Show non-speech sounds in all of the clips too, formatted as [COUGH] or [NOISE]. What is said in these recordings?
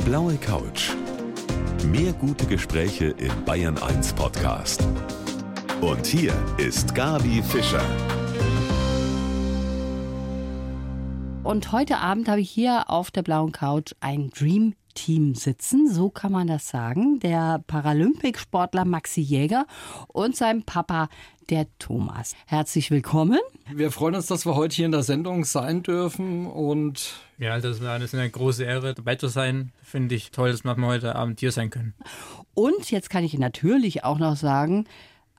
Die blaue Couch. Mehr gute Gespräche im Bayern 1 Podcast. Und hier ist Gabi Fischer. Und heute Abend habe ich hier auf der blauen Couch ein Dream Team sitzen, so kann man das sagen. Der Paralympic-Sportler Maxi Jäger und sein Papa, der Thomas. Herzlich willkommen. Wir freuen uns, dass wir heute hier in der Sendung sein dürfen und ja, das ist eine große Ehre, dabei zu sein. Finde ich toll, dass wir heute Abend hier sein können. Und jetzt kann ich natürlich auch noch sagen,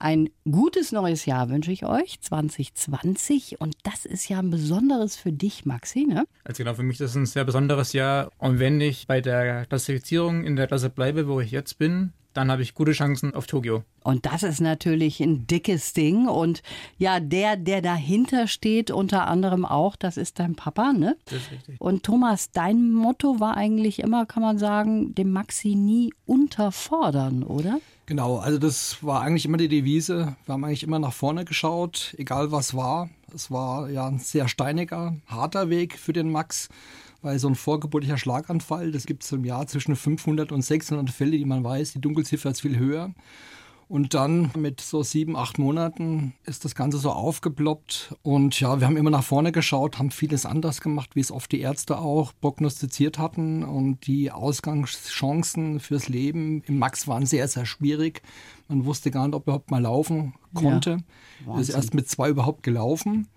ein gutes neues Jahr wünsche ich euch, 2020. Und das ist ja ein besonderes für dich, Maxi, ne? Also genau, für mich ist es ein sehr besonderes Jahr. Und wenn ich bei der Klassifizierung in der Klasse bleibe, wo ich jetzt bin, dann habe ich gute Chancen auf Tokio. Und das ist natürlich ein dickes Ding. Und ja, der, der dahinter steht, unter anderem auch, das ist dein Papa, ne? Das ist richtig. Und Thomas, dein Motto war eigentlich immer, kann man sagen, dem Maxi nie unterfordern, oder? Genau, also das war eigentlich immer die Devise. Wir haben eigentlich immer nach vorne geschaut, egal was war. Es war ja ein sehr steiniger, harter Weg für den Max, weil so ein vorgeburtlicher Schlaganfall, das gibt es im Jahr zwischen 500 und 600 Fälle, die man weiß. Die Dunkelziffer ist viel höher. Und dann mit so sieben, acht Monaten ist das Ganze so aufgeploppt. Und ja, wir haben immer nach vorne geschaut, haben vieles anders gemacht, wie es oft die Ärzte auch prognostiziert hatten. Und die Ausgangschancen fürs Leben im Max waren sehr, sehr schwierig. Man wusste gar nicht, ob er überhaupt mal laufen konnte. Ja, ist erst mit zwei überhaupt gelaufen.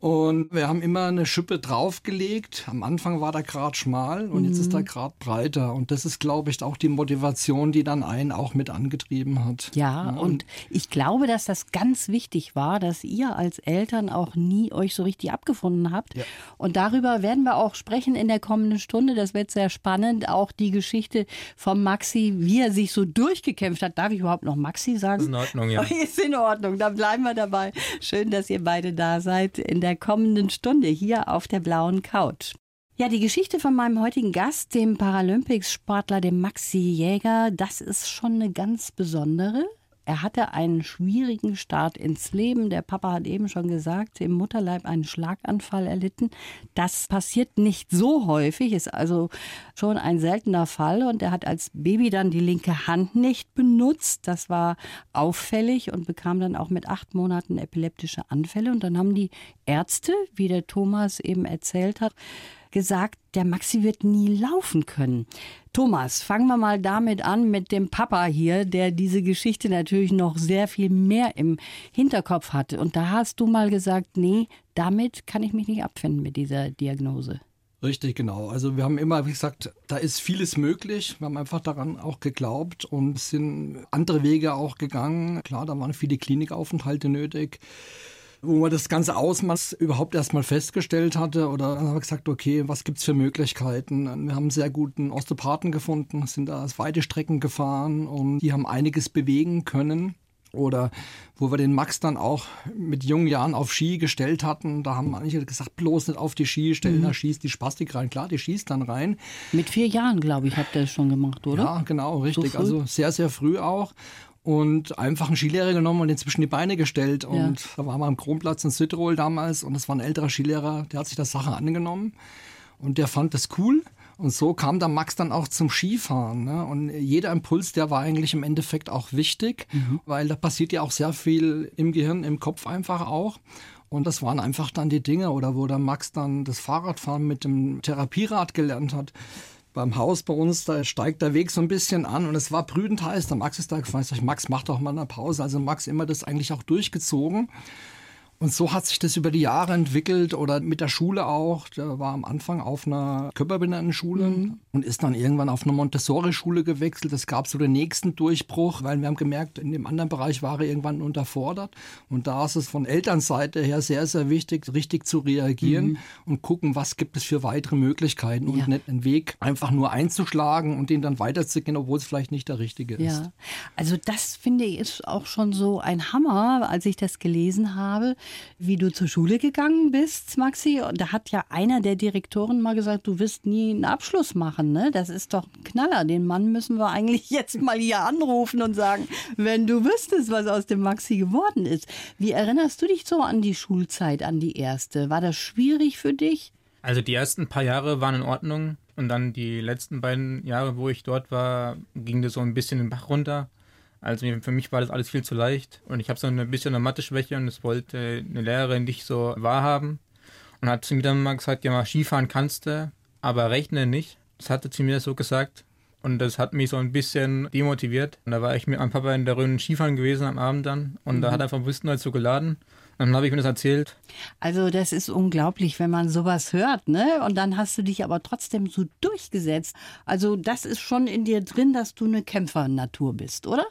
Und wir haben immer eine Schippe draufgelegt. Am Anfang war der Grad schmal und mhm. jetzt ist der Grad breiter. Und das ist, glaube ich, auch die Motivation, die dann einen auch mit angetrieben hat. Ja, ja, und ich glaube, dass das ganz wichtig war, dass ihr als Eltern auch nie euch so richtig abgefunden habt. Ja. Und darüber werden wir auch sprechen in der kommenden Stunde. Das wird sehr spannend. Auch die Geschichte von Maxi, wie er sich so durchgekämpft hat. Darf ich überhaupt noch Maxi sagen? Ist in Ordnung, ja. [LAUGHS] Ist in Ordnung. Dann bleiben wir dabei. Schön, dass ihr beide da seid in der der kommenden Stunde hier auf der blauen Couch. Ja, die Geschichte von meinem heutigen Gast, dem Paralympics-Sportler, dem Maxi Jäger, das ist schon eine ganz besondere. Er hatte einen schwierigen Start ins Leben. Der Papa hat eben schon gesagt, im Mutterleib einen Schlaganfall erlitten. Das passiert nicht so häufig, ist also schon ein seltener Fall. Und er hat als Baby dann die linke Hand nicht benutzt. Das war auffällig und bekam dann auch mit acht Monaten epileptische Anfälle. Und dann haben die Ärzte, wie der Thomas eben erzählt hat, gesagt, der Maxi wird nie laufen können. Thomas, fangen wir mal damit an mit dem Papa hier, der diese Geschichte natürlich noch sehr viel mehr im Hinterkopf hatte. Und da hast du mal gesagt, nee, damit kann ich mich nicht abfinden mit dieser Diagnose. Richtig, genau. Also wir haben immer, wie gesagt, da ist vieles möglich. Wir haben einfach daran auch geglaubt und sind andere Wege auch gegangen. Klar, da waren viele Klinikaufenthalte nötig wo man das ganze Ausmaß überhaupt erstmal festgestellt hatte oder dann haben wir gesagt, okay, was gibt's für Möglichkeiten? Wir haben einen sehr guten Osteopathen gefunden, sind da weite Strecken gefahren und die haben einiges bewegen können. Oder wo wir den Max dann auch mit jungen Jahren auf Ski gestellt hatten, da haben manche gesagt, bloß nicht auf die Ski stellen, mhm. da schießt die Spastik rein. Klar, die schießt dann rein. Mit vier Jahren, glaube ich, habt ihr das schon gemacht, oder? Ja, genau, richtig. So also sehr, sehr früh auch und einfach einen Skilehrer genommen und ihn zwischen die Beine gestellt. Und ja. da waren wir am Kronplatz in Südtirol damals und das war ein älterer Skilehrer, der hat sich das Sache angenommen und der fand das cool. Und so kam der Max dann auch zum Skifahren. Ne? Und jeder Impuls, der war eigentlich im Endeffekt auch wichtig, mhm. weil da passiert ja auch sehr viel im Gehirn, im Kopf einfach auch. Und das waren einfach dann die Dinge, oder wo der Max dann das Fahrradfahren mit dem Therapierad gelernt hat beim Haus bei uns, da steigt der Weg so ein bisschen an und es war prüdend heiß. Der Max ist da gefahren. Ich Max, mach doch mal eine Pause. Also Max immer das eigentlich auch durchgezogen. Und so hat sich das über die Jahre entwickelt oder mit der Schule auch. Der war am Anfang auf einer Körperbehindertenschule mhm. und ist dann irgendwann auf eine Montessori-Schule gewechselt. Es gab so den nächsten Durchbruch, weil wir haben gemerkt, in dem anderen Bereich war er irgendwann unterfordert. Und da ist es von Elternseite her sehr, sehr wichtig, richtig zu reagieren mhm. und gucken, was gibt es für weitere Möglichkeiten und ja. nicht einen Weg einfach nur einzuschlagen und den dann weiterzugehen, obwohl es vielleicht nicht der richtige ist. Ja, also das finde ich ist auch schon so ein Hammer, als ich das gelesen habe wie du zur Schule gegangen bist, Maxi. Und da hat ja einer der Direktoren mal gesagt, du wirst nie einen Abschluss machen. Ne? Das ist doch ein Knaller. Den Mann müssen wir eigentlich [LAUGHS] jetzt mal hier anrufen und sagen, wenn du wüsstest, was aus dem Maxi geworden ist. Wie erinnerst du dich so an die Schulzeit, an die erste? War das schwierig für dich? Also die ersten paar Jahre waren in Ordnung. Und dann die letzten beiden Jahre, wo ich dort war, ging das so ein bisschen den Bach runter. Also für mich war das alles viel zu leicht. Und ich habe so ein bisschen eine Mathe-Schwäche und das wollte eine Lehrerin nicht so wahrhaben. Und hat zu mir dann mal gesagt, ja mal Skifahren kannst du, aber rechne nicht. Das hatte sie mir so gesagt. Und das hat mich so ein bisschen demotiviert. Und da war ich mit meinem Papa in der Rhön Skifahren gewesen am Abend dann. Und mhm. da hat er einfach Wissen so geladen. Und dann habe ich mir das erzählt. Also das ist unglaublich, wenn man sowas hört, ne? Und dann hast du dich aber trotzdem so durchgesetzt. Also das ist schon in dir drin, dass du eine Kämpfernatur bist, oder?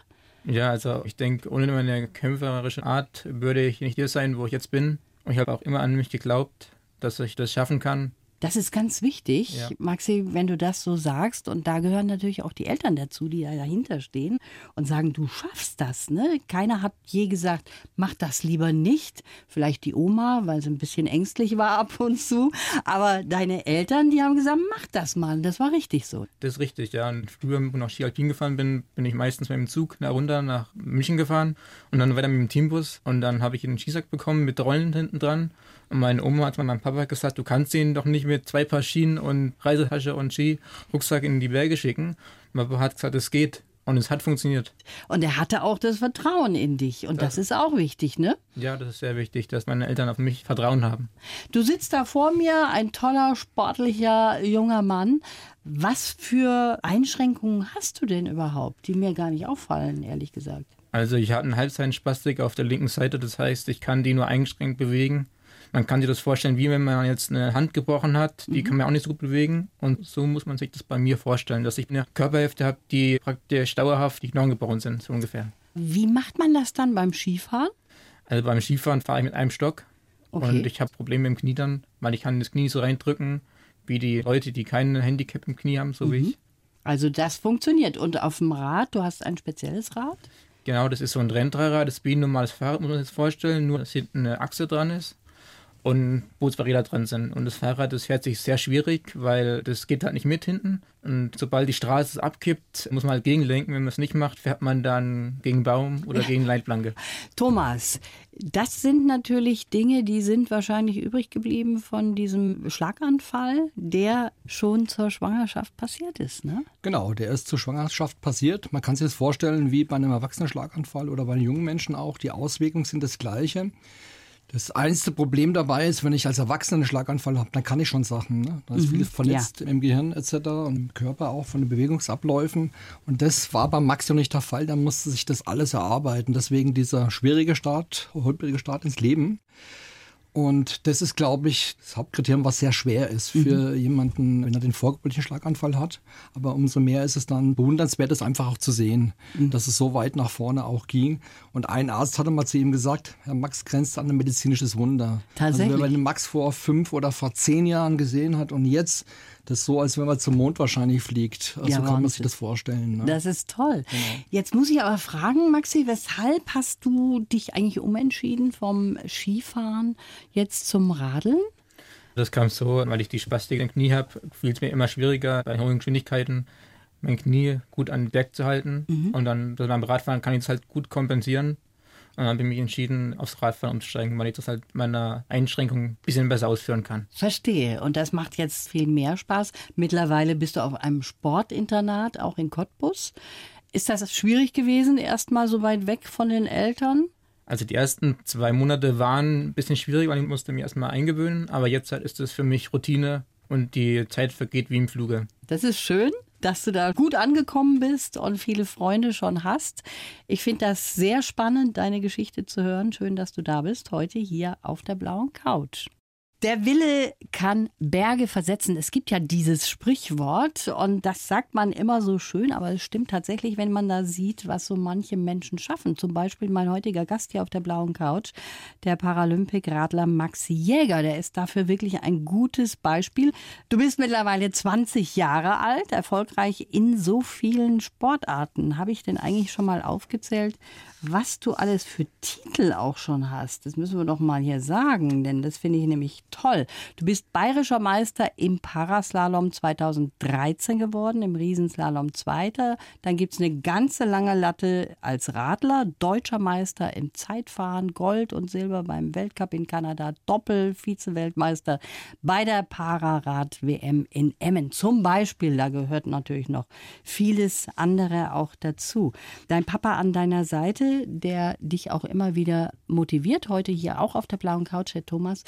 Ja, also ich denke, ohne meine kämpferische Art würde ich nicht hier sein, wo ich jetzt bin. Und ich habe auch immer an mich geglaubt, dass ich das schaffen kann. Das ist ganz wichtig, ja. Maxi, wenn du das so sagst. Und da gehören natürlich auch die Eltern dazu, die da dahinter stehen und sagen, du schaffst das. Ne? Keiner hat je gesagt, mach das lieber nicht. Vielleicht die Oma, weil sie ein bisschen ängstlich war ab und zu. Aber deine Eltern, die haben gesagt, mach das mal. Das war richtig so. Das ist richtig, ja. Und früher, wo ich nach Ski Alpin gefahren bin, bin ich meistens mit dem Zug nach runter nach München gefahren und dann weiter mit dem Teambus. Und dann habe ich einen Skisack bekommen mit Rollen hinten dran. Und meine Oma hat mal meinem Papa gesagt, du kannst ihn doch nicht mit zwei Paar Schienen und Reisetasche und Ski-Rucksack in die Berge schicken. Mein Papa hat gesagt, es geht. Und es hat funktioniert. Und er hatte auch das Vertrauen in dich. Und das, das, ist auch wichtig, ne? Ja, das ist sehr wichtig, dass meine Eltern auf mich Vertrauen haben. Du sitzt da vor mir, ein toller, sportlicher, junger Mann. Was für Einschränkungen hast du denn überhaupt, die mir gar nicht auffallen, ehrlich gesagt? Also ich hatte einen Halbseitenspastik auf der linken Seite, das heißt, ich kann die nur eingeschränkt bewegen. Man kann sich das vorstellen, wie wenn man jetzt eine Hand gebrochen hat, die mhm. kann man auch nicht so gut bewegen. Und so muss man sich das bei mir vorstellen, dass ich eine Körperhälfte habe, die praktisch dauerhaft die Knochen gebrochen sind, so ungefähr. Wie macht man das dann beim Skifahren? Also beim Skifahren fahre ich mit einem Stock okay. und ich habe Probleme im Knie dann, weil ich kann das Knie so reindrücken, wie die Leute, die kein Handicap im Knie haben, so mhm. wie ich. Also das funktioniert. Und auf dem Rad, du hast ein spezielles Rad? Genau, das ist so ein Renndreirad, das ist wie ein normales Fahrrad, muss man sich vorstellen, nur dass hinten eine Achse dran ist und Bootsräder drin sind. Und das Fahrrad, das fährt sich sehr schwierig, weil das geht halt nicht mit hinten. Und sobald die Straße abkippt, muss man halt gegenlenken. Wenn man es nicht macht, fährt man dann gegen Baum oder gegen Leitplanke. Thomas, das sind natürlich Dinge, die sind wahrscheinlich übrig geblieben von diesem Schlaganfall, der schon zur Schwangerschaft passiert ist, ne? Genau, der ist zur Schwangerschaft passiert. Man kann sich das vorstellen wie bei einem erwachsenen Schlaganfall oder bei einem jungen Menschen auch. Die Auswirkungen sind das gleiche. Das einzige Problem dabei ist, wenn ich als Erwachsener einen Schlaganfall habe, dann kann ich schon Sachen. Ne? Da ist mhm, vieles verletzt ja. im Gehirn etc. und im Körper auch von den Bewegungsabläufen. Und das war bei Max noch nicht der Fall. Da musste sich das alles erarbeiten. Deswegen dieser schwierige Start, holprige Start ins Leben. Und das ist, glaube ich, das Hauptkriterium, was sehr schwer ist für mhm. jemanden, wenn er den vorgeburtlichen Schlaganfall hat. Aber umso mehr ist es dann bewundernswert, es einfach auch zu sehen, mhm. dass es so weit nach vorne auch ging. Und ein Arzt hatte mal zu ihm gesagt, Herr Max grenzt an ein medizinisches Wunder. Tatsächlich. Also wenn man den Max vor fünf oder vor zehn Jahren gesehen hat und jetzt das ist so, als wenn man zum Mond wahrscheinlich fliegt. Also ja, kann man sich das vorstellen. Ne? Das ist toll. Genau. Jetzt muss ich aber fragen, Maxi, weshalb hast du dich eigentlich umentschieden vom Skifahren jetzt zum Radeln? Das kam so, weil ich die Spastik im Knie habe, fiel es mir immer schwieriger, bei hohen Geschwindigkeiten mein Knie gut an den Berg zu halten. Mhm. Und dann beim Radfahren kann ich es halt gut kompensieren. Und dann habe ich mich entschieden, aufs Radfahren umzusteigen, weil ich das halt meiner Einschränkung ein bisschen besser ausführen kann. Verstehe. Und das macht jetzt viel mehr Spaß. Mittlerweile bist du auf einem Sportinternat, auch in Cottbus. Ist das schwierig gewesen, erstmal so weit weg von den Eltern? Also die ersten zwei Monate waren ein bisschen schwierig, weil ich musste mich erstmal eingewöhnen. Aber jetzt halt ist es für mich Routine und die Zeit vergeht wie im Fluge. Das ist schön dass du da gut angekommen bist und viele Freunde schon hast. Ich finde das sehr spannend, deine Geschichte zu hören. Schön, dass du da bist, heute hier auf der blauen Couch. Der Wille kann Berge versetzen. Es gibt ja dieses Sprichwort und das sagt man immer so schön, aber es stimmt tatsächlich, wenn man da sieht, was so manche Menschen schaffen. Zum Beispiel mein heutiger Gast hier auf der blauen Couch, der Paralympic-Radler Maxi Jäger. Der ist dafür wirklich ein gutes Beispiel. Du bist mittlerweile 20 Jahre alt, erfolgreich in so vielen Sportarten. Habe ich denn eigentlich schon mal aufgezählt, was du alles für Titel auch schon hast? Das müssen wir doch mal hier sagen, denn das finde ich nämlich toll. Du bist bayerischer Meister im Paraslalom 2013 geworden, im Riesenslalom Zweiter. Dann gibt es eine ganze lange Latte als Radler, deutscher Meister im Zeitfahren, Gold und Silber beim Weltcup in Kanada, Doppel, Vize-Weltmeister bei der Pararad-WM in Emmen. Zum Beispiel, da gehört natürlich noch vieles andere auch dazu. Dein Papa an deiner Seite, der dich auch immer wieder motiviert, heute hier auch auf der blauen Couch, Herr Thomas,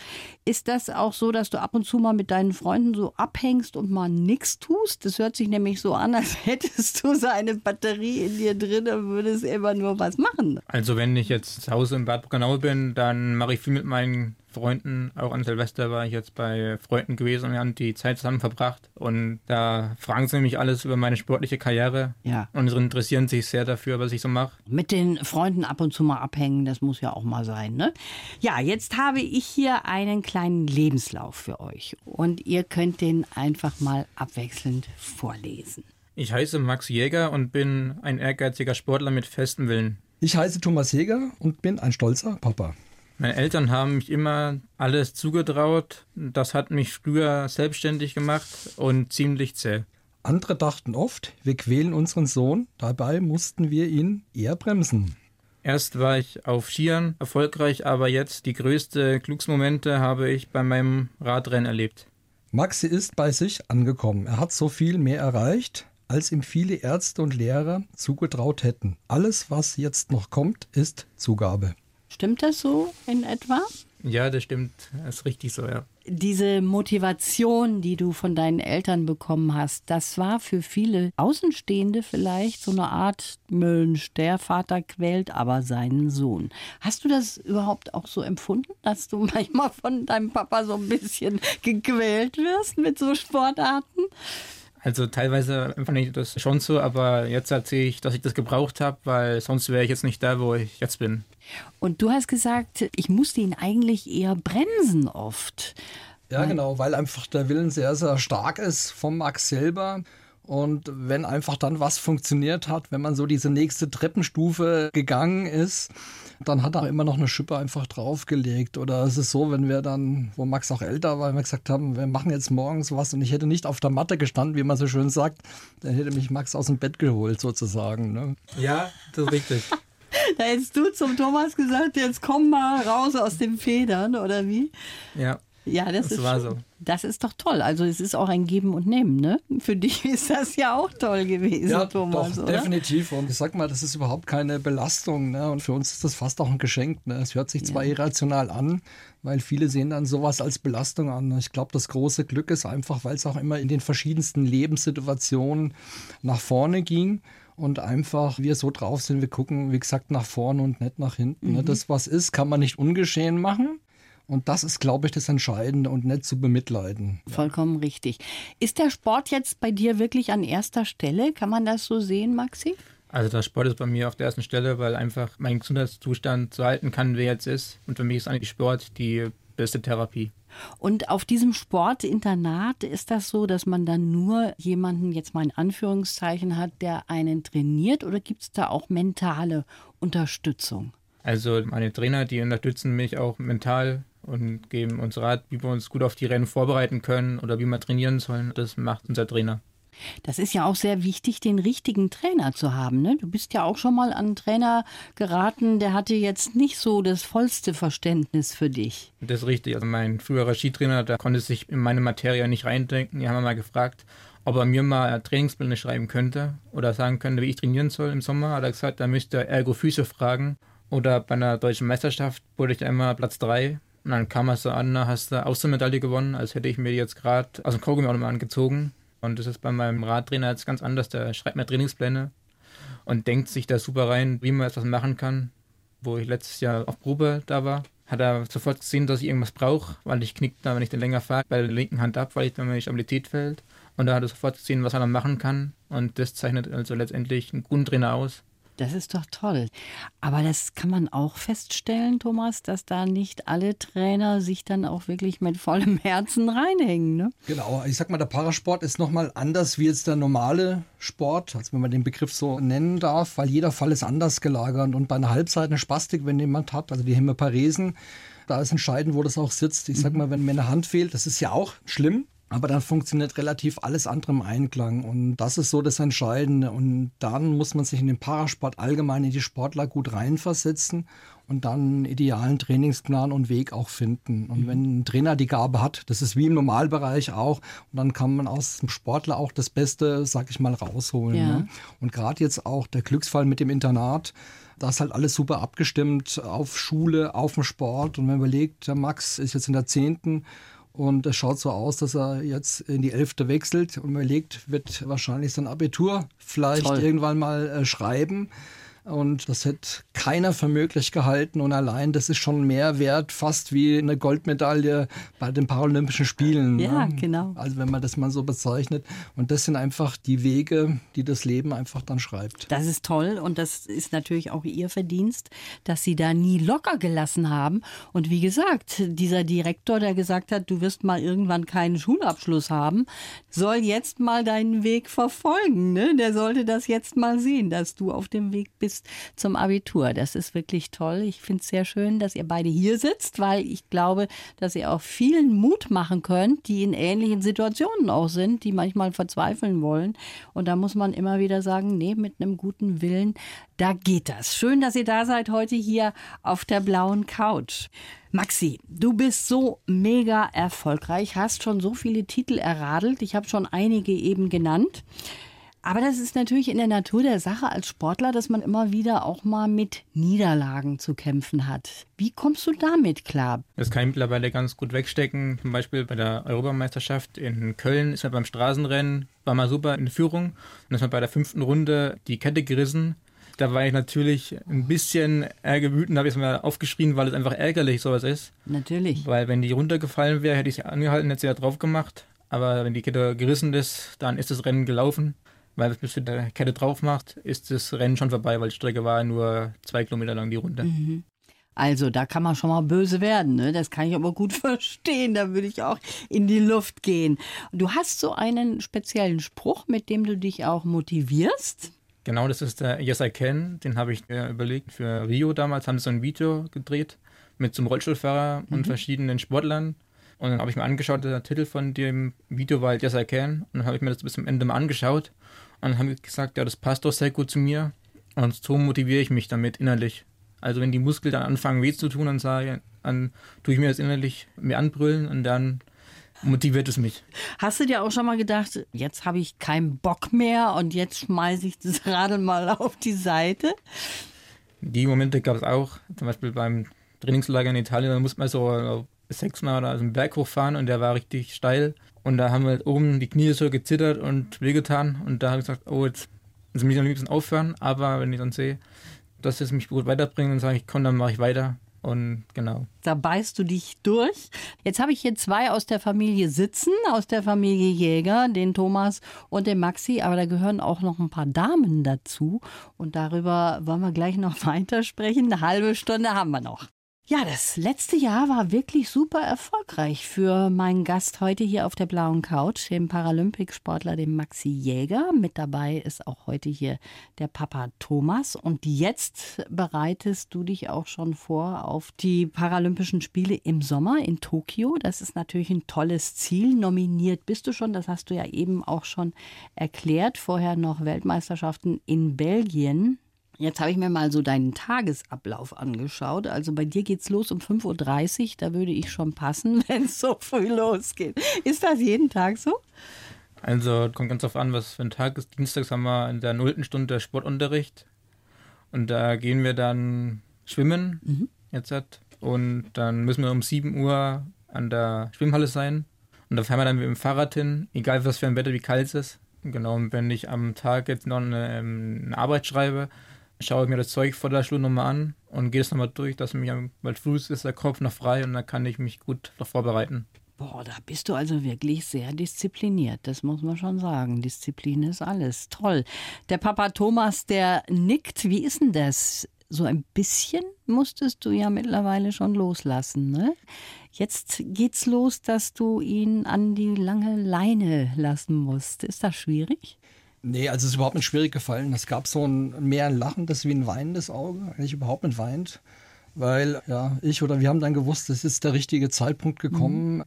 ist das auch so, dass du ab und zu mal mit deinen Freunden so abhängst und mal nichts tust? Das hört sich nämlich so an, als [LAUGHS] hättest du so eine Batterie in dir drin und würdest immer nur was machen. Also wenn ich jetzt zu Hause in Bad Bruckenau bin, dann mache ich viel mit meinen Freunden. Auch an Silvester war ich jetzt bei Freunden gewesen und wir haben die Zeit zusammen verbracht. Und da fragen sie mich alles über meine sportliche Karriere. Ja. Und sie interessieren sich sehr dafür, was ich so mache. Mit den Freunden ab und zu mal abhängen, das muss ja auch mal sein, ne? Ja, jetzt habe ich hier einen kleinen Lebenslauf für euch. Und ihr könnt den einfach mal abwechselnd vorlesen. Ich heiße Max Jäger und bin ein ehrgeiziger Sportler mit festem Willen. Ich heiße Thomas Jäger und bin ein stolzer Papa. Meine Eltern haben mich immer alles zugetraut. Das hat mich früher selbstständig gemacht und ziemlich zäh. Andere dachten oft, wir quälen unseren Sohn, dabei mussten wir ihn eher bremsen. Erst war ich auf Skiern erfolgreich, aber jetzt die größte Glücksmomente habe ich bei meinem Radrennen erlebt. Maxi ist bei sich angekommen. Er hat so viel mehr erreicht, als ihm viele Ärzte und Lehrer zugetraut hätten. Alles, was jetzt noch kommt, ist Zugabe. Stimmt das so in etwa? Ja, das stimmt. Das ist richtig so, ja. Diese Motivation, die du von deinen Eltern bekommen hast, das war für viele Außenstehende vielleicht so eine Art Mensch, der Vater quält aber seinen Sohn. Hast du das überhaupt auch so empfunden, dass du [LAUGHS] manchmal von deinem Papa so ein bisschen gequält wirst mit so Sportarten? Also teilweise empfand ich das schon so, aber jetzt erzähle ich, dass ich das gebraucht habe, weil sonst wäre ich jetzt nicht da, wo ich jetzt bin. Und du hast gesagt, ich musste ihn eigentlich eher bremsen oft. Ja, genau, weil einfach der Willen sehr, sehr stark ist vom Max selber. Und wenn einfach dann was funktioniert hat, wenn man so diese nächste Treppenstufe gegangen ist, dann hat er immer noch eine Schippe einfach draufgelegt. Oder es ist so, wenn wir dann, wo Max auch älter war, wir gesagt haben, wir machen jetzt morgens was und ich hätte nicht auf der Matte gestanden, wie man so schön sagt, dann hätte mich Max aus dem Bett geholt sozusagen. Ne? Ja, das ist richtig. [LAUGHS] Da hättest du zum Thomas gesagt, jetzt komm mal raus aus den Federn, oder wie? Ja. Ja, das, Das ist war schon- so. Das ist doch toll. Also es ist auch ein Geben und Nehmen, ne? Für dich [LAUGHS] ist das ja auch toll gewesen, Ja, Thomas, doch, oder? definitiv. Und ich sag mal, das ist überhaupt keine Belastung. Ne? Und für uns ist das fast auch ein Geschenk. Ne? Es hört sich zwar irrational an, weil viele sehen dann sowas als Belastung an. Ich glaube, das große Glück ist einfach, weil es auch immer in den verschiedensten Lebenssituationen nach vorne ging. Und einfach wir so drauf sind, wir gucken, wie gesagt, nach vorne und nicht nach hinten. Ne? Das, was ist, kann man nicht ungeschehen machen. Und das ist, glaube ich, das Entscheidende und nicht zu bemitleiden. Vollkommen richtig. Ist der Sport jetzt bei dir wirklich an erster Stelle? Kann man das so sehen, Maxi? Also der Sport ist bei mir auf der ersten Stelle, weil einfach mein Gesundheitszustand so halten kann, wie er jetzt ist. Und für mich ist eigentlich Sport die beste Therapie. Und auf diesem Sportinternat ist das so, dass man dann nur jemanden jetzt mal in Anführungszeichen hat, der einen trainiert oder gibt es da auch mentale Unterstützung? Also meine Trainer, die unterstützen mich auch mental und geben uns Rat, wie wir uns gut auf die Rennen vorbereiten können oder wie wir trainieren sollen. Das macht unser Trainer. Das ist ja auch sehr wichtig, den richtigen Trainer zu haben. Ne? Du bist ja auch schon mal an einen Trainer geraten, der hatte jetzt nicht so das vollste Verständnis für dich. Das ist richtig. Also mein früherer Skitrainer, der konnte sich in meine Materie nicht reindenken. Die haben mal gefragt, ob er mir mal Trainingspläne schreiben könnte oder sagen könnte, wie ich trainieren soll im Sommer. Hat er gesagt, da müsste er Ergo-Physio fragen. Oder bei einer deutschen Meisterschaft wurde ich da immer Platz 3. Und dann kam er so an, da hast du auch so eine Medaille gewonnen, als hätte ich mir jetzt gerade aus dem Kaugummi angezogen. Und das ist bei meinem Radtrainer jetzt ganz anders. Der schreibt mir Trainingspläne und denkt sich da super rein, wie man etwas machen kann. Wo ich letztes Jahr auf Probe da war, hat er sofort gesehen, dass ich irgendwas brauche, weil ich knick da, wenn ich den länger fahre, bei der linken Hand ab, weil ich dann meine Stabilität fällt. Und da hat er sofort gesehen, was er dann machen kann. Und das zeichnet also letztendlich einen guten Trainer aus. Das ist doch toll. Aber das kann man auch feststellen, Thomas, dass da nicht alle Trainer sich dann auch wirklich mit vollem [LAUGHS] Herzen reinhängen. Ne? Genau, ich sag mal, der Parasport ist nochmal anders wie jetzt der normale Sport, also wenn man den Begriff so nennen darf, weil jeder Fall ist anders gelagert und bei einer Halbseite eine Spastik, wenn jemand hat, also die Hämoparesen, da ist entscheidend, wo das auch sitzt. Ich sag mal, wenn mir eine Hand fehlt, das ist ja auch schlimm. Aber dann funktioniert relativ alles andere im Einklang. Und das ist so das Entscheidende. Und dann muss man sich in den Parasport allgemein in die Sportler gut reinversetzen und dann einen idealen Trainingsplan und Weg auch finden. Und wenn ein Trainer die Gabe hat, das ist wie im Normalbereich auch, und dann kann man aus dem Sportler auch das Beste, sag ich mal, rausholen. Ja. Ne? Und gerade jetzt auch der Glücksfall mit dem Internat, da ist halt alles super abgestimmt auf Schule, auf den Sport. Und wenn man überlegt, der Max ist jetzt in der zehnten und es schaut so aus, dass er jetzt in die Elfte wechselt und überlegt, wird wahrscheinlich sein Abitur vielleicht Toll. irgendwann mal äh, schreiben. Und das hätte keiner für möglich gehalten. Und allein das ist schon mehr wert, fast wie eine Goldmedaille bei den Paralympischen Spielen. Ja, ne? genau. Also wenn man das mal so bezeichnet. Und das sind einfach die Wege, die das Leben einfach dann schreibt. Das ist toll und das ist natürlich auch Ihr Verdienst, dass Sie da nie locker gelassen haben. Und wie gesagt, dieser Direktor, der gesagt hat, du wirst mal irgendwann keinen Schulabschluss haben, soll jetzt mal deinen Weg verfolgen. Ne? Der sollte das jetzt mal sehen, dass du auf dem Weg bist zum Abitur. Das ist wirklich toll. Ich finde es sehr schön, dass ihr beide hier sitzt, weil ich glaube, dass ihr auch vielen Mut machen könnt, die in ähnlichen Situationen auch sind, die manchmal verzweifeln wollen. Und da muss man immer wieder sagen, nee, mit einem guten Willen, da geht das. Schön, dass ihr da seid heute hier auf der blauen Couch. Maxi, du bist so mega erfolgreich, hast schon so viele Titel erradelt. Ich habe schon einige eben genannt. Aber das ist natürlich in der Natur der Sache als Sportler, dass man immer wieder auch mal mit Niederlagen zu kämpfen hat. Wie kommst du damit klar? Das kann ich mittlerweile ganz gut wegstecken. Zum Beispiel bei der Europameisterschaft in Köln ist man beim Straßenrennen, war mal super in Führung. Und ist man bei der fünften Runde die Kette gerissen. Da war ich natürlich ein bisschen ärger wütend, habe ich es mal aufgeschrien, weil es einfach ärgerlich sowas ist. Natürlich. Weil wenn die runtergefallen wäre, hätte ich sie angehalten, hätte sie da drauf gemacht. Aber wenn die Kette gerissen ist, dann ist das Rennen gelaufen. Weil bis du der Kette drauf macht, ist das Rennen schon vorbei, weil die Strecke war nur zwei Kilometer lang die Runde. Also da kann man schon mal böse werden. Ne? Das kann ich aber gut [LAUGHS] verstehen. Da würde ich auch in die Luft gehen. Du hast so einen speziellen Spruch, mit dem du dich auch motivierst. Genau, das ist der Yes I Can. Den habe ich mir überlegt für Rio damals. Haben sie so ein Video gedreht mit so einem Rollstuhlfahrer und verschiedenen Sportlern. Und dann habe ich mir angeschaut, der Titel von dem Video war halt Yes I Can. Und dann habe ich mir das bis zum Ende mal angeschaut. Und dann habe ich gesagt, ja, das passt doch sehr gut zu mir. Und so motiviere ich mich damit innerlich. Also wenn die Muskeln dann anfangen weh zu tun, dann sage dann tue ich mir das innerlich mir anbrüllen und dann motiviert es mich. Hast du dir auch schon mal gedacht, jetzt habe ich keinen Bock mehr und jetzt schmeiße ich das Radl mal auf die Seite? Die Momente gab es auch, zum Beispiel beim Trainingslager in Italien, da musste man so sechsmal oder so einen Berg hochfahren und der war richtig steil. Und da haben wir oben die Knie so gezittert und wehgetan. Und da habe ich gesagt, oh, jetzt muss ich am liebsten aufhören. Aber wenn ich dann sehe, dass es mich gut weiterbringt, dann sage ich, komm, dann mache ich weiter. Und genau. Da beißt du dich durch. Jetzt habe ich hier zwei aus der Familie sitzen, aus der Familie Jäger, den Thomas und den Maxi, aber da gehören auch noch ein paar Damen dazu. Und darüber wollen wir gleich noch [LAUGHS] weitersprechen. Eine halbe Stunde haben wir noch. Ja, das letzte Jahr war wirklich super erfolgreich für meinen Gast heute hier auf der blauen Couch, dem Paralympic-Sportler, dem Maxi Jäger. Mit dabei ist auch heute hier der Papa Thomas. Und jetzt bereitest du dich auch schon vor auf die Paralympischen Spiele im Sommer in Tokio. Das ist natürlich ein tolles Ziel. Nominiert bist du schon, das hast du ja eben auch schon erklärt. Vorher noch Weltmeisterschaften in Belgien. Jetzt habe ich mir mal so deinen Tagesablauf angeschaut. Also bei dir geht's los um 5.30 Uhr. Da würde ich schon passen, [LAUGHS] wenn es so früh losgeht. Ist das jeden Tag so? Also kommt ganz drauf an, was für ein Tag ist. Dienstags haben wir in der nullten Stunde Sportunterricht. Und da gehen wir dann schwimmen jetzt hat. Und dann müssen wir um 7 Uhr an der Schwimmhalle sein. Und da fahren wir dann mit dem Fahrrad hin, egal was für ein Wetter, wie kalt es ist. Genau, und wenn ich am Tag jetzt noch eine, ähm, eine Arbeit schreibe, schaue ich mir das Zeug vor der Schule nochmal an und gehe es nochmal durch, dass mich, weil früh ist der Kopf noch frei und dann kann ich mich gut darauf vorbereiten. Boah, da bist du also wirklich sehr diszipliniert. Das muss man schon sagen. Disziplin ist alles. Toll. Der Papa Thomas, der nickt. Wie ist denn das? So ein bisschen musstest du ja mittlerweile schon loslassen, ne? Jetzt geht's los, dass du ihn an die lange Leine lassen musst. Ist das schwierig? Nee, also es ist überhaupt nicht schwierig gefallen. Es gab so ein mehr ein lachendes wie ein weinendes Auge, eigentlich überhaupt nicht weint. weil ja, ich oder wir haben dann gewusst, es ist der richtige Zeitpunkt gekommen. Mhm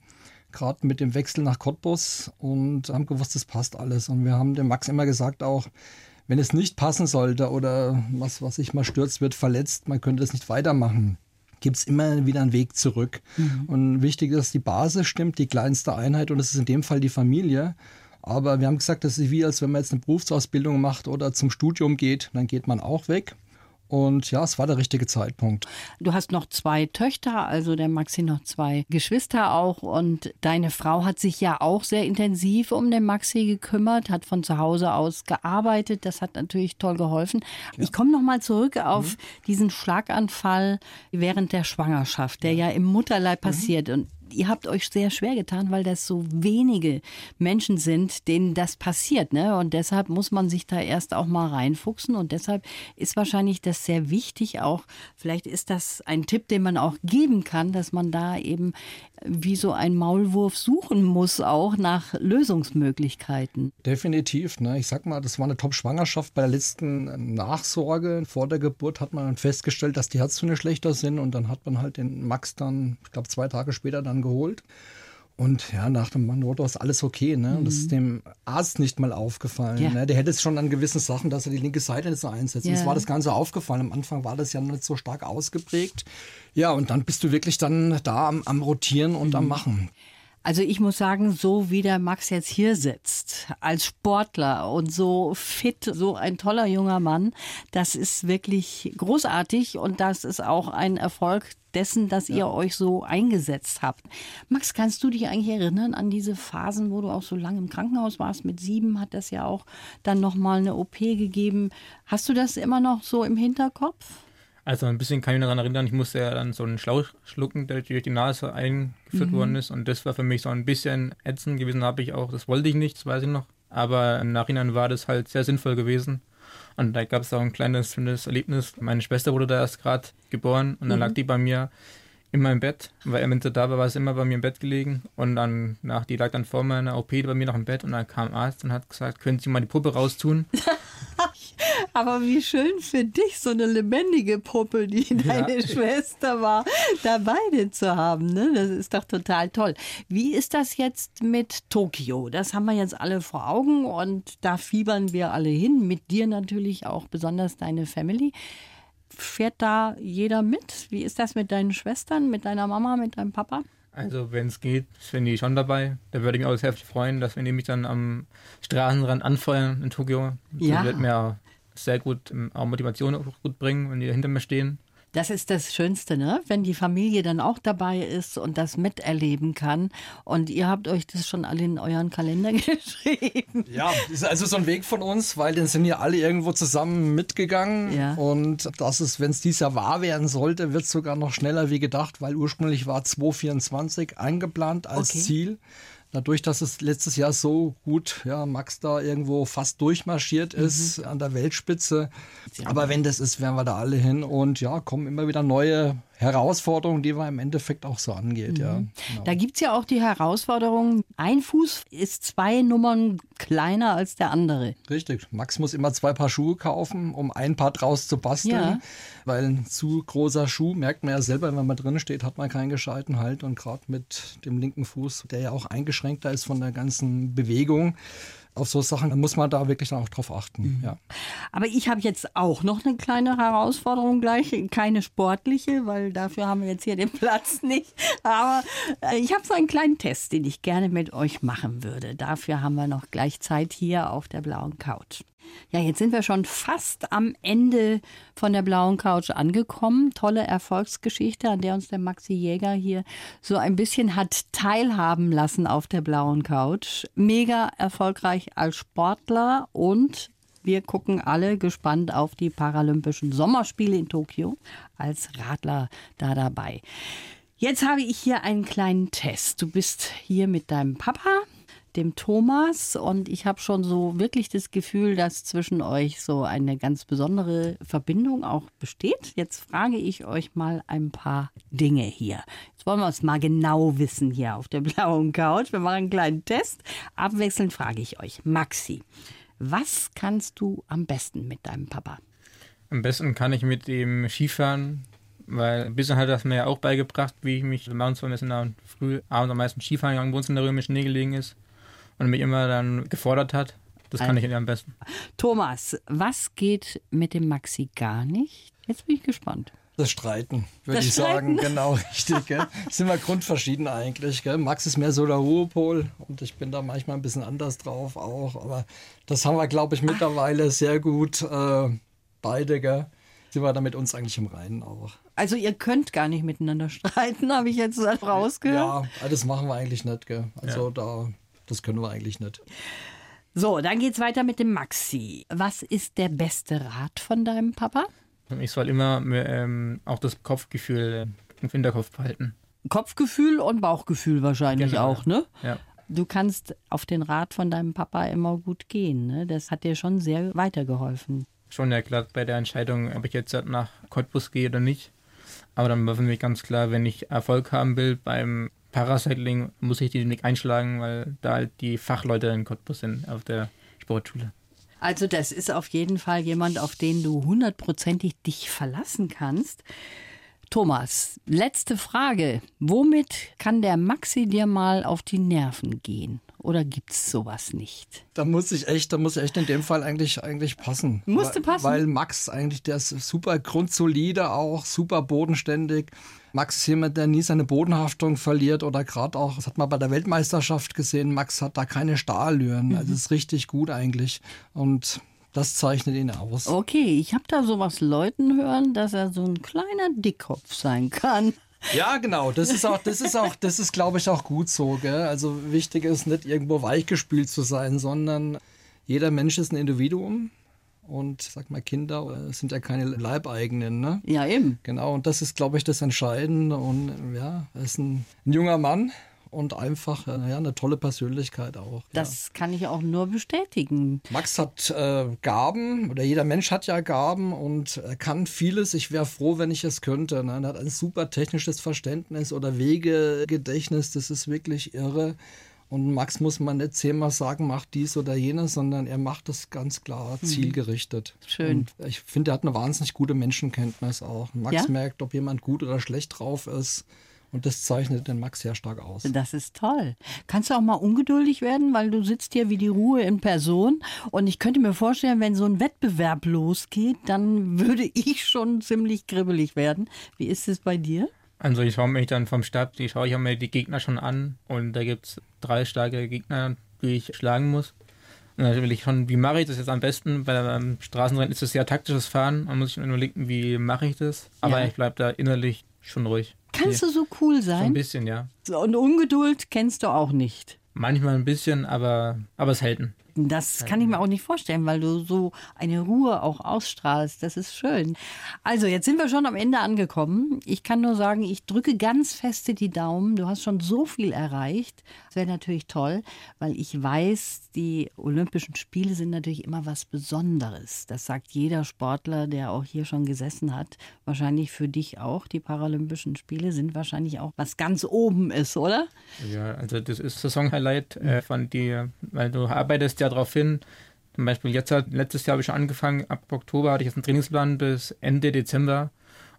gerade mit dem Wechsel nach Cottbus und haben gewusst, es passt alles. Und wir haben dem Max immer gesagt auch, wenn es nicht passen sollte oder was, was sich mal stürzt, wird verletzt, man könnte es nicht weitermachen gibt es immer wieder einen Weg zurück. Mhm. Und wichtig ist, dass die Basis stimmt, die kleinste Einheit, und das ist in dem Fall die Familie. Aber wir haben gesagt, das ist wie, als wenn man jetzt eine Berufsausbildung macht oder zum Studium geht, dann geht man auch weg. Und ja, es war der richtige Zeitpunkt. Du hast noch zwei Töchter, also der Maxi noch zwei Geschwister auch. Und deine Frau hat sich ja auch sehr intensiv um den Maxi gekümmert, hat von zu Hause aus gearbeitet. Das hat natürlich toll geholfen. Ja. Ich komme noch mal zurück auf mhm. diesen Schlaganfall während der Schwangerschaft, der ja, ja im Mutterleib mhm. passiert. Und ihr habt euch sehr schwer getan, weil das so wenige Menschen sind, denen das passiert. Ne? Und deshalb muss man sich da erst auch mal reinfuchsen. Und deshalb ist wahrscheinlich das sehr wichtig auch. Vielleicht ist das ein Tipp, den man auch geben kann, dass man da eben wie so ein Maulwurf suchen muss, auch nach Lösungsmöglichkeiten. Definitiv. Ne? Ich sag mal, das war eine Top-Schwangerschaft. Bei der letzten Nachsorge vor der Geburt hat man festgestellt, dass die Herztöne schlechter sind. Und dann hat man halt den Max dann, ich glaube, zwei Tage später dann geholt. Und ja, nach dem Manoto ist alles okay. Ne? Und das ist mhm. dem Arzt nicht mal aufgefallen. Ja. Ne? Der hätte es schon an gewissen Sachen, dass er die linke Seite nicht so einsetzt. Ja. Und es war das Ganze aufgefallen. Am Anfang war das ja nicht so stark ausgeprägt. Ja, und dann bist du wirklich dann da am, am Rotieren und mhm. am Machen. Also ich muss sagen, so wie der Max jetzt hier sitzt, als Sportler und so fit, so ein toller junger Mann, das ist wirklich großartig und das ist auch ein Erfolg dessen, dass ja. ihr euch so eingesetzt habt. Max, kannst du dich eigentlich erinnern an diese Phasen, wo du auch so lange im Krankenhaus warst? Mit sieben hat das ja auch dann nochmal eine OP gegeben. Hast du das immer noch so im Hinterkopf? Also ein bisschen kann ich mich daran erinnern, ich musste ja dann so einen Schlauch schlucken, der durch die Nase eingeführt mhm. worden ist. Und das war für mich so ein bisschen ätzend gewesen, habe ich auch. Das wollte ich nicht, das weiß ich noch. Aber im Nachhinein war das halt sehr sinnvoll gewesen. Und da gab es auch ein kleines schönes Erlebnis. Meine Schwester wurde da erst gerade geboren und dann mhm. lag die bei mir in meinem Bett, weil wenn sie da war, war sie immer bei mir im Bett gelegen und dann nach die lag dann vor meiner OP bei mir noch im Bett und dann kam Arzt und hat gesagt, können Sie mal die Puppe raustun? [LAUGHS] Aber wie schön für dich, so eine lebendige Puppe, die deine ja. Schwester war, dabei zu haben. Ne? Das ist doch total toll. Wie ist das jetzt mit Tokio? Das haben wir jetzt alle vor Augen und da fiebern wir alle hin. Mit dir natürlich auch besonders deine Family. Fährt da jeder mit? Wie ist das mit deinen Schwestern, mit deiner Mama, mit deinem Papa? Also wenn es geht, sind die schon dabei. Da würde ich mich auch sehr freuen, dass wenn die mich dann am Straßenrand anfeuern in Tokio, ja. wird mir sehr gut ähm, auch Motivation auch gut bringen, wenn die hinter mir stehen. Das ist das Schönste, ne? Wenn die Familie dann auch dabei ist und das miterleben kann. Und ihr habt euch das schon alle in euren Kalender [LAUGHS] geschrieben. Ja, ist also so ein Weg von uns, weil dann sind ja alle irgendwo zusammen mitgegangen. Ja. Und das ist, wenn es dieses Jahr wahr werden sollte, wird es sogar noch schneller wie gedacht, weil ursprünglich war 2024 eingeplant als okay. Ziel. Dadurch, dass es letztes Jahr so gut, ja, Max da irgendwo fast durchmarschiert mhm. ist mhm. an der Weltspitze. Aber wenn das ist, werden wir da alle hin und ja, kommen immer wieder neue Herausforderung, die wir im Endeffekt auch so angeht. Mhm. Ja, genau. Da gibt es ja auch die Herausforderung, ein Fuß ist zwei Nummern kleiner als der andere. Richtig. Max muss immer zwei Paar Schuhe kaufen, um ein Paar draus zu basteln. Ja. Weil ein zu großer Schuh, merkt man ja selber, wenn man drin steht, hat man keinen gescheiten Halt. Und gerade mit dem linken Fuß, der ja auch eingeschränkter ist von der ganzen Bewegung, auf so Sachen muss man da wirklich auch drauf achten. Mhm. Ja. Aber ich habe jetzt auch noch eine kleine Herausforderung gleich, keine sportliche, weil dafür haben wir jetzt hier den [LAUGHS] Platz nicht. Aber äh, ich habe so einen kleinen Test, den ich gerne mit euch machen würde. Dafür haben wir noch gleich Zeit hier auf der blauen Couch. Ja, jetzt sind wir schon fast am Ende von der blauen Couch angekommen. Tolle Erfolgsgeschichte, an der uns der Maxi Jäger hier so ein bisschen hat teilhaben lassen auf der blauen Couch. Mega erfolgreich als Sportler und wir gucken alle gespannt auf die Paralympischen Sommerspiele in Tokio als Radler da dabei. Jetzt habe ich hier einen kleinen Test. Du bist hier mit deinem Papa dem Thomas und ich habe schon so wirklich das Gefühl, dass zwischen euch so eine ganz besondere Verbindung auch besteht. Jetzt frage ich euch mal ein paar Dinge hier. Jetzt wollen wir es mal genau wissen hier auf der blauen Couch. Wir machen einen kleinen Test. Abwechselnd frage ich euch. Maxi, was kannst du am besten mit deinem Papa? Am besten kann ich mit dem Skifahren weil ein bisschen hat das mir ja auch beigebracht, wie ich mich morgens vor dann früh abends am meisten Skifahren gegangen, wo es in der Röme Schnee gelegen ist und mich immer dann gefordert hat. Das kann ich am besten. Thomas, was geht mit dem Maxi gar nicht? Jetzt bin ich gespannt. Das Streiten, würde ich Streiten? sagen. [LAUGHS] Genau, richtig. Gell? Sind wir grundverschieden eigentlich. Gell? Max ist mehr so der Ruhepol und ich bin da manchmal ein bisschen anders drauf auch. Aber das haben wir, glaube ich, mittlerweile sehr gut äh, beide. Gell? Sind wir da mit uns eigentlich im Reinen auch. Also ihr könnt gar nicht miteinander [LAUGHS] streiten, habe ich jetzt rausgehört. Ja, das machen wir eigentlich nicht. Gell? Also ja. da, das können wir eigentlich nicht. So, dann geht's weiter mit dem Maxi. Was ist der beste Rat von deinem Papa? Ich soll immer ähm, auch das Kopfgefühl im Hinterkopf behalten. Kopfgefühl und Bauchgefühl wahrscheinlich genau, auch, ne? Ja. Du kannst auf den Rat von deinem Papa immer gut gehen, ne? Das hat dir schon sehr weitergeholfen. Schon ja klar bei der Entscheidung, ob ich jetzt nach Cottbus gehe oder nicht. Aber dann war für mich ganz klar, wenn ich Erfolg haben will beim Paracycling muss ich den Weg einschlagen, weil da halt die Fachleute in Cottbus sind auf der Sportschule. Also das ist auf jeden Fall jemand, auf den du hundertprozentig dich verlassen kannst. Thomas, letzte Frage. Womit kann der Maxi dir mal auf die Nerven gehen? Oder gibt es sowas nicht? Da muss ich echt, da muss ich echt in dem Fall eigentlich, eigentlich passen. Musste passen. Weil Max eigentlich, der ist super grundsolide auch, super bodenständig. Max ist jemand, der nie seine Bodenhaftung verliert oder gerade auch, das hat man bei der Weltmeisterschaft gesehen, Max hat da keine Stahllüren. Mhm. Also ist richtig gut eigentlich. Und das zeichnet ihn aus. Okay, ich habe da sowas Leuten hören, dass er so ein kleiner Dickkopf sein kann. Ja, genau. Das ist auch, das ist auch, das ist, glaube ich, auch gut so. Gell? Also wichtig ist nicht irgendwo weichgespült zu sein, sondern jeder Mensch ist ein Individuum. Und sag mal, Kinder äh, sind ja keine Leibeigenen, ne? Ja, eben. Genau, und das ist, glaube ich, das Entscheidende. Und ja, er ist ein, ein junger Mann, und einfach äh, ja, eine tolle Persönlichkeit auch. Das ja. kann ich auch nur bestätigen. Max hat äh, Gaben oder jeder Mensch hat ja Gaben und er kann vieles. Ich wäre froh, wenn ich es könnte. Ne? Er hat ein super technisches Verständnis oder Wegegedächtnis. Das ist wirklich irre. Und Max muss man nicht zehnmal sagen, mach dies oder jenes, sondern er macht das ganz klar mhm. zielgerichtet. Schön. Und ich finde, er hat eine wahnsinnig gute Menschenkenntnis auch. Max ja? merkt, ob jemand gut oder schlecht drauf ist. Und das zeichnet den Max sehr stark aus. Das ist toll. Kannst du auch mal ungeduldig werden, weil du sitzt hier wie die Ruhe in Person. Und ich könnte mir vorstellen, wenn so ein Wettbewerb losgeht, dann würde [LAUGHS] ich schon ziemlich kribbelig werden. Wie ist es bei dir? Also ich schaue mich dann vom Start, ich schaue ich mir die Gegner schon an und da gibt es drei starke Gegner, die ich schlagen muss. Und dann will ich schon, wie mache ich das jetzt am besten? Bei einem Straßenrennen ist es sehr taktisches Fahren. Man muss sich überlegen, wie mache ich das. Aber ja. ich bleibe da innerlich schon ruhig. Kannst du so cool sein? So ein bisschen, ja. Und Ungeduld kennst du auch nicht. Manchmal ein bisschen, aber, aber selten. Das kann ich mir auch nicht vorstellen, weil du so eine Ruhe auch ausstrahlst. Das ist schön. Also, jetzt sind wir schon am Ende angekommen. Ich kann nur sagen, ich drücke ganz feste die Daumen. Du hast schon so viel erreicht. Das wäre natürlich toll, weil ich weiß, die Olympischen Spiele sind natürlich immer was Besonderes. Das sagt jeder Sportler, der auch hier schon gesessen hat. Wahrscheinlich für dich auch. Die Paralympischen Spiele sind wahrscheinlich auch was ganz oben ist, oder? Ja, also das ist Saisonhighlight äh, von dir, weil du arbeitest ja darauf hin. Zum Beispiel jetzt, letztes Jahr habe ich schon angefangen, ab Oktober hatte ich jetzt einen Trainingsplan bis Ende Dezember.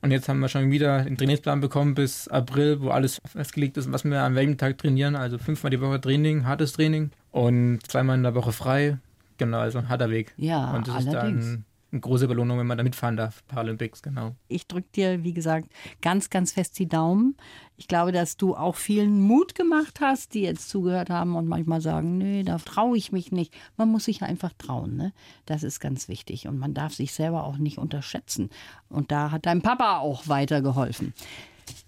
Und jetzt haben wir schon wieder einen Trainingsplan bekommen bis April, wo alles festgelegt ist, was wir an welchem Tag trainieren. Also fünfmal die Woche Training, hartes Training und zweimal in der Woche frei. Genau, also ein harter Weg. Ja, und das allerdings. ist dann eine große Belohnung, wenn man da mitfahren darf. Paralympics, genau. Ich drücke dir, wie gesagt, ganz, ganz fest die Daumen. Ich glaube, dass du auch vielen Mut gemacht hast, die jetzt zugehört haben und manchmal sagen, nee, da traue ich mich nicht. Man muss sich einfach trauen. Ne? Das ist ganz wichtig. Und man darf sich selber auch nicht unterschätzen. Und da hat dein Papa auch weitergeholfen.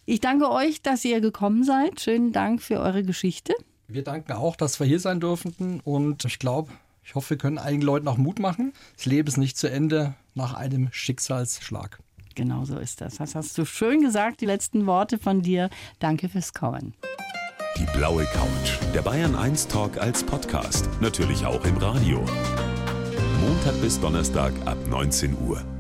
Ich danke euch, dass ihr gekommen seid. Schönen Dank für eure Geschichte. Wir danken auch, dass wir hier sein durften. Und ich glaube, ich hoffe, wir können einigen Leuten auch Mut machen. Das Leben ist nicht zu Ende nach einem Schicksalsschlag. Genau so ist das. Das hast du schön gesagt, die letzten Worte von dir. Danke fürs Kommen. Die blaue Couch. Der Bayern 1 Talk als Podcast. Natürlich auch im Radio. Montag bis Donnerstag ab 19 Uhr.